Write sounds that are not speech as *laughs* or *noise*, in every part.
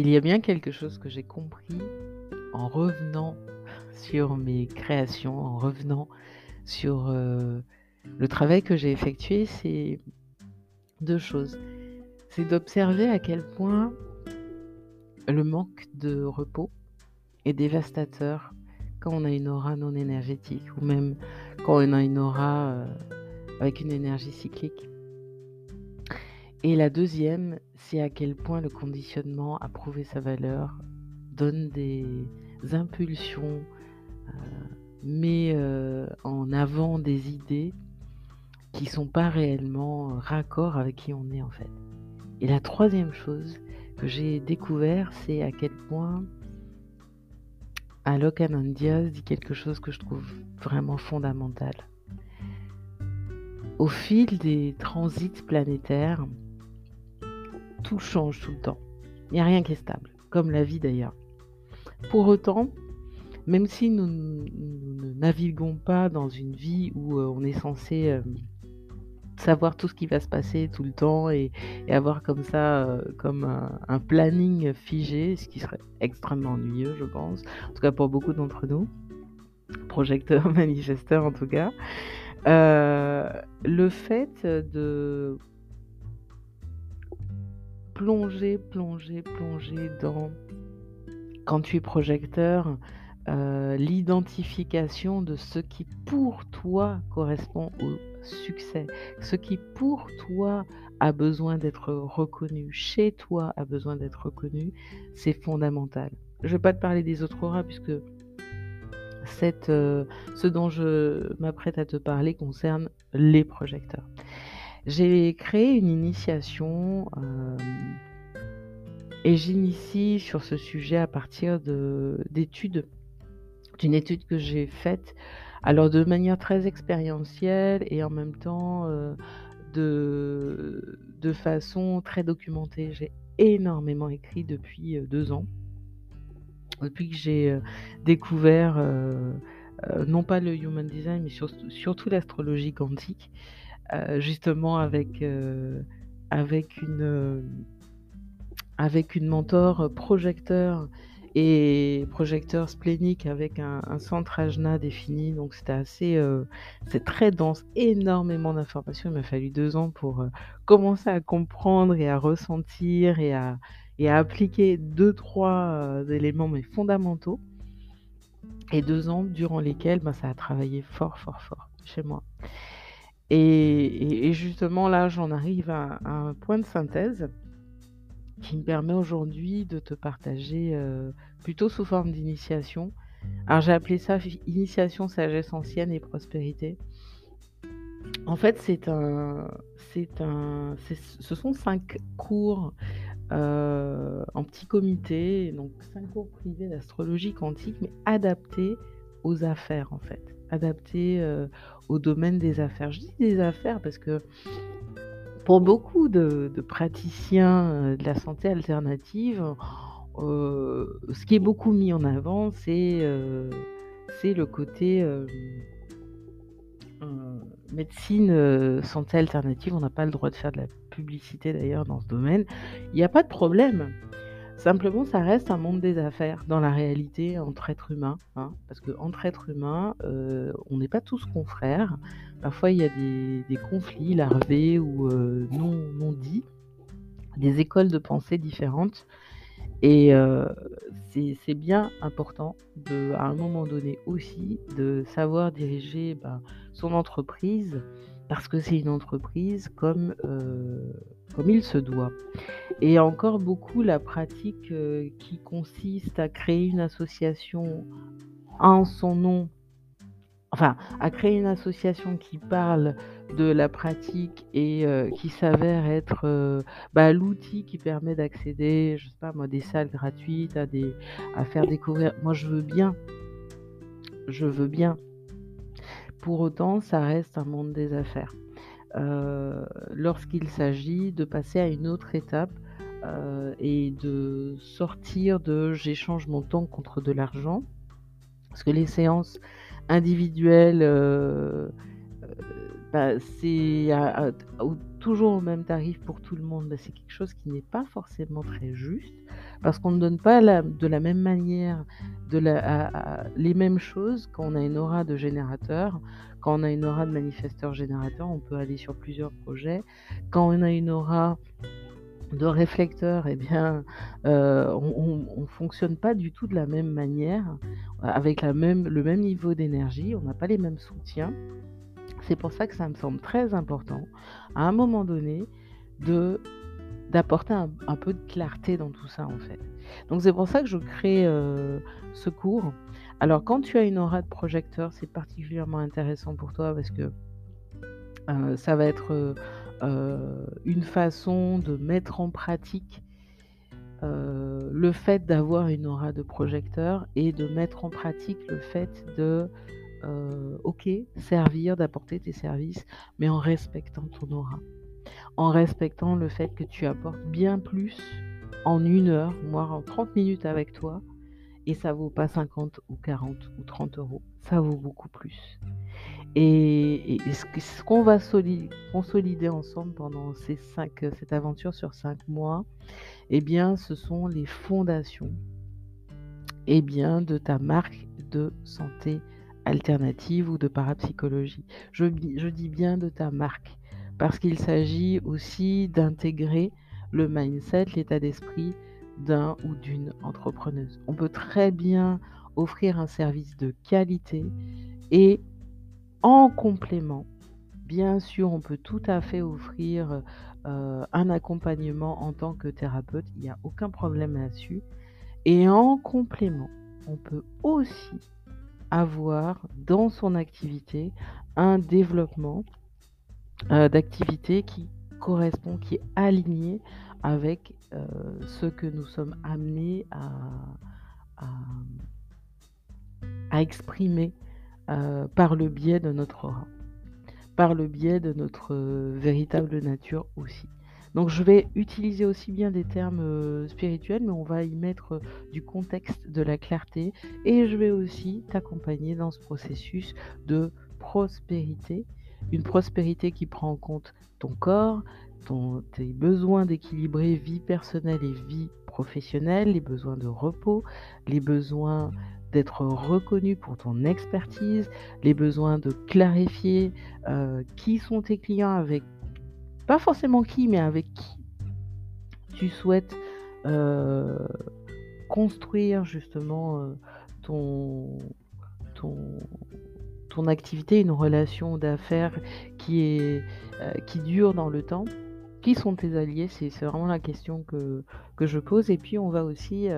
s'il y a bien quelque chose que j'ai compris en revenant sur mes créations, en revenant sur euh, le travail que j'ai effectué, c'est deux choses. C'est d'observer à quel point le manque de repos est dévastateur quand on a une aura non énergétique ou même quand on a une aura euh, avec une énergie cyclique. Et la deuxième, c'est à quel point le conditionnement a prouvé sa valeur, donne des impulsions, euh, met euh, en avant des idées qui sont pas réellement raccord avec qui on est en fait. Et la troisième chose que j'ai découvert, c'est à quel point Alok Anandias dit quelque chose que je trouve vraiment fondamental. Au fil des transits planétaires, tout change tout le temps. Il n'y a rien qui est stable, comme la vie d'ailleurs. Pour autant, même si nous, ne naviguons pas dans une vie où euh, on est censé euh, savoir tout ce qui va se passer tout le temps et, avoir comme ça, euh, comme un, planning figé, ce qui serait extrêmement ennuyeux, je pense, en tout cas pour beaucoup d'entre nous, projecteurs, *laughs* manifesteurs en tout cas, le fait de plonger, plonger, plonger dans, quand tu es projecteur, euh, l'identification de ce qui pour toi correspond au succès, ce qui pour toi a besoin d'être reconnu, chez toi a besoin d'être reconnu, c'est fondamental. Je ne vais pas te parler des autres auras puisque euh, ce dont je m'apprête à te parler concerne les projecteurs. J'ai créé une initiation euh, et j'initie sur ce sujet à partir d'études, d'une étude que j'ai faite, alors de manière très expérientielle et en même temps euh, de, façon très documentée. J'ai énormément écrit depuis euh, deux ans, depuis que j'ai découvert non pas le human design, mais surtout l'astrologie quantique. Euh, justement avec, euh, euh, avec une mentor projecteur et projecteur splénique avec un, centre ajna défini. Donc c'était assez, c'est très dense, énormément d'informations. Il m'a fallu deux ans pour commencer à comprendre et à ressentir et à, et à appliquer deux, trois éléments mais fondamentaux. Et deux ans durant lesquels ben, ça a travaillé fort, fort, fort chez moi. Et, justement, là, j'en arrive à, un point de synthèse qui me permet aujourd'hui de te partager euh, plutôt sous forme d'initiation. Alors, j'ai appelé ça initiation, sagesse ancienne et prospérité. En fait, c'est un, c'est un, ce sont cinq cours euh, en petit comité, donc cinq cours privés d'astrologie quantique, mais adaptés aux affaires en fait, adaptés euh, au domaine des affaires. Je dis des affaires parce que pour beaucoup de, praticiens euh, de la santé alternative, euh, ce qui est beaucoup mis en avant, c'est le côté médecine, santé alternative. On n'a pas le droit de faire de la publicité d'ailleurs dans ce domaine. Il n'y a pas de problème. Simplement, ça reste un monde des affaires dans la réalité entre êtres humains. Hein, parce qu'entre êtres humains, euh, on n'est pas tous confrères. Parfois, il y a des, conflits larvés ou euh, non, non dits, des écoles de pensée différentes. Et euh, c'est bien important de, à un moment donné aussi de savoir diriger ben, son entreprise parce que c'est une entreprise comme, comme il se doit. Et encore beaucoup la pratique euh, qui consiste à créer une association en son nom, enfin, à créer une association qui parle de la pratique et euh, qui s'avère être bah, l'outil qui permet d'accéder, je sais pas moi, des salles gratuites, à faire découvrir. Moi, je veux bien, je veux bien pour autant, ça reste un monde des affaires. Euh, lorsqu'il s'agit de passer à une autre étape euh, et de sortir de j'échange mon temps contre de l'argent, parce que les séances individuelles, euh, bah, c'est toujours au même tarif pour tout le monde, bah, c'est quelque chose qui n'est pas forcément très juste, parce qu'on ne donne pas de la même manière les mêmes choses quand on a une aura de générateur, quand on a une aura de manifesteur générateur, on peut aller sur plusieurs projets. Quand on a une aura de réflecteur, eh bien, euh, on ne fonctionne pas du tout de la même manière, avec le même niveau d'énergie, on n'a pas les mêmes soutiens. C'est pour ça que ça me semble très important, à un moment donné, d'apporter un, peu de clarté dans tout ça, en fait. Donc c'est pour ça que je crée euh, ce cours. Alors quand tu as une aura de projecteur, c'est particulièrement intéressant pour toi parce que euh, ça va être euh, une façon de mettre en pratique le fait d'avoir une aura de projecteur et de mettre en pratique le fait de ok, servir, d'apporter tes services, mais en respectant ton aura. En respectant le fait que tu apportes bien plus en une heure, voire en 30 minutes avec toi, et ça vaut pas 50 ou 40 ou 30 euros, ça vaut beaucoup plus. Et, ce qu'on va consolider ensemble pendant ces cinq, cette aventure sur 5 mois, eh bien, ce sont les fondations eh bien, de ta marque de santé alternative ou de parapsychologie. Je dis bien de ta marque, parce qu'il s'agit aussi d'intégrer le mindset, l'état d'esprit d'un ou d'une entrepreneuse. On peut très bien offrir un service de qualité et en complément, bien sûr, on peut tout à fait offrir euh, un accompagnement en tant que thérapeute, il n'y a aucun problème là-dessus. Et en complément, on peut aussi avoir dans son activité un développement euh, d'activité qui correspond, qui est aligné avec euh, ce que nous sommes amenés à, à, exprimer euh, par le biais de notre aura, par le biais de notre véritable nature aussi. Donc je vais utiliser aussi bien des termes euh, spirituels, mais on va y mettre euh, du contexte, de la clarté, et je vais aussi t'accompagner dans ce processus de prospérité, une prospérité qui prend en compte ton corps, tes besoins d'équilibrer vie personnelle et vie professionnelle, les besoins de repos, les besoins d'être reconnu pour ton expertise, les besoins de clarifier euh, qui sont tes clients, avec pas forcément qui, mais avec qui tu souhaites euh, construire justement euh, ton, ton activité, une relation d'affaires qui, est, euh, qui dure dans le temps. Qui sont tes alliés? C'est vraiment la question que, que, je pose. Et puis on va aussi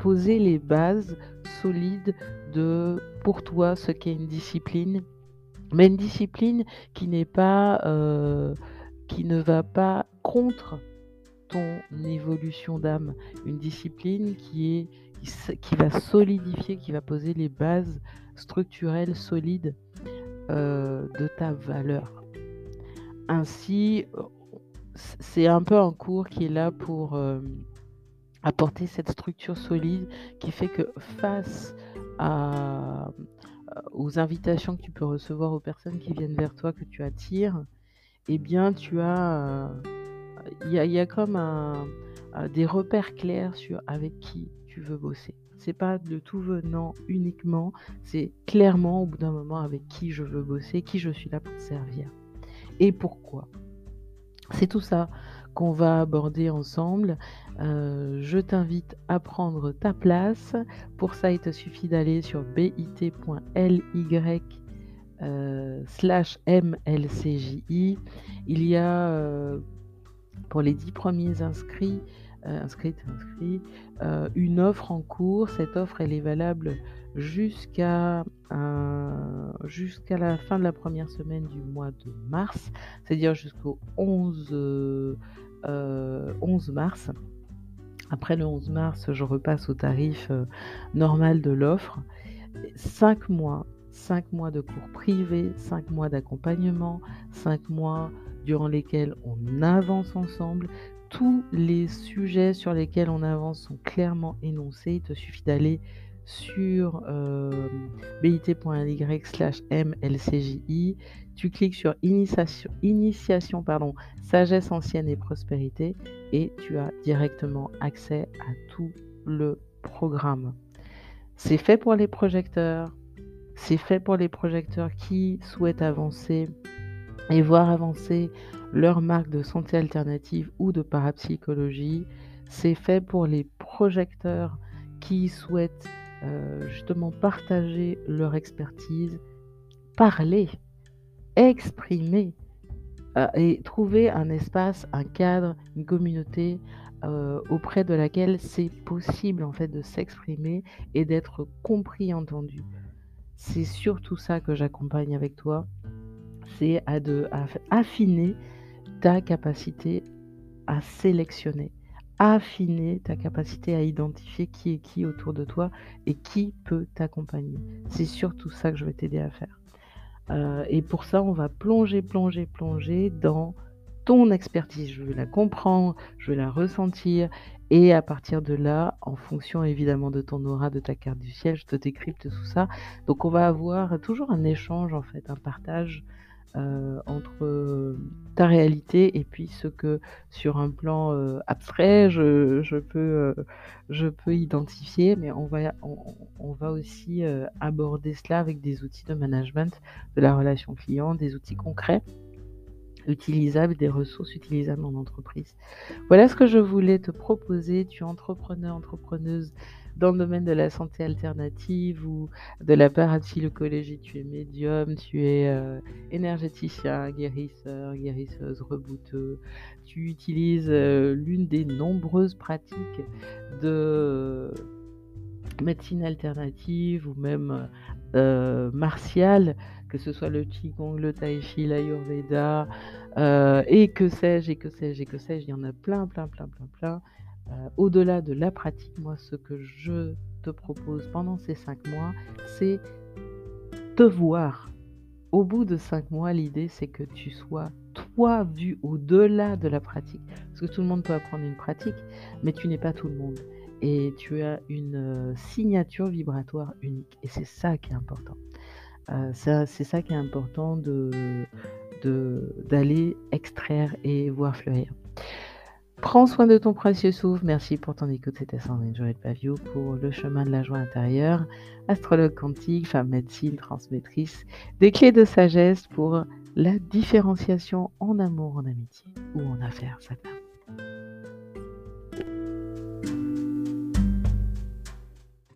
poser les bases solides de pour toi ce qu'est une discipline. Mais une discipline qui n'est pas qui ne va pas contre ton évolution d'âme, une discipline qui est qui, va solidifier, qui va poser les bases structurelles solides euh, de ta valeur. Ainsi, c'est un peu un cours qui est là pour euh, apporter cette structure solide qui fait que face à, aux invitations que tu peux recevoir aux personnes qui viennent vers toi, que tu attires, eh bien, tu as, il y, a, comme des repères clairs sur avec qui tu veux bosser. C'est pas de tout venant uniquement, c'est clairement au bout d'un moment avec qui je veux bosser, qui je suis là pour servir et pourquoi? C'est tout ça qu'on va aborder ensemble. Euh, je t'invite à prendre ta place. Pour ça, il te suffit d'aller sur bit.ly euh, slash MLCJI. Il y a euh, pour les dix premiers inscrits, euh, inscrites, inscrits, une offre en cours. Cette offre, elle est valable jusqu'à jusqu'à la fin de la première semaine du mois de mars, c'est-à-dire jusqu'au 11, 11 mars. Après le 11 mars, je repasse au tarif normal de l'offre. 5 mois 5 mois de cours privés, 5 mois d'accompagnement, 5 mois durant lesquels on avance ensemble. Tous les sujets sur lesquels on avance sont clairement énoncés. Il te suffit d'aller sur bit.ly slash mlcji, tu cliques sur initiation, initiation pardon, sagesse ancienne et prospérité et tu as directement accès à tout le programme. C'est fait pour les projecteurs, c'est fait pour les projecteurs qui souhaitent avancer et voir avancer leur marque de santé alternative ou de parapsychologie. C'est fait pour les projecteurs qui souhaitent euh, justement partager leur expertise, parler, exprimer euh, et trouver un espace, un cadre, une communauté euh, auprès de laquelle c'est possible en fait de s'exprimer et d'être compris, entendu. C'est surtout ça que j'accompagne avec toi, c'est à, à affiner ta capacité à sélectionner, affiner ta capacité à identifier qui est qui autour de toi et qui peut t'accompagner. C'est surtout ça que je vais t'aider à faire. Euh, et pour ça, on va plonger, plonger, plonger dans ton expertise. Je veux la comprendre, je veux la ressentir. Et à partir de là, en fonction évidemment de ton aura, de ta carte du ciel, je te décrypte tout ça. Donc on va avoir toujours un échange, en fait, un partage entre ta réalité et puis ce que sur un plan euh, abstrait je, peux, je peux identifier, mais on va, on va aussi aborder cela avec des outils de management de la relation client, des outils concrets utilisables, des ressources utilisables en entreprise. Voilà ce que je voulais te proposer. Tu es entrepreneur, entrepreneuse dans le domaine de la santé alternative ou de la parapsychologie, tu es médium, tu es euh, énergéticien, guérisseur, guérisseuse, rebouteux. Tu utilises euh, l'une des nombreuses pratiques de médecine alternative ou même euh, martiale, que ce soit le Qigong, le Tai Chi, l'Ayurveda, et que sais-je, et que sais-je, et que sais-je, il y en a plein, plein, plein, plein, plein. Euh, au-delà de la pratique, moi, ce que je te propose pendant ces cinq mois, c'est te voir. Au bout de cinq mois, l'idée, c'est que tu sois toi vu au-delà de la pratique. Parce que tout le monde peut apprendre une pratique, mais tu n'es pas tout le monde. Et tu as une euh, signature vibratoire unique. Et c'est ça qui est important. Euh, c'est ça qui est important d'aller extraire et voir fleurir. Prends soin de ton précieux souffle. Merci pour ton écoute. C'était Sandrine Joël Pavio pour le chemin de la joie intérieure, astrologue quantique, femme médecine, transmettrice, des clés de sagesse pour la différenciation en amour, en amitié ou en affaires. Ça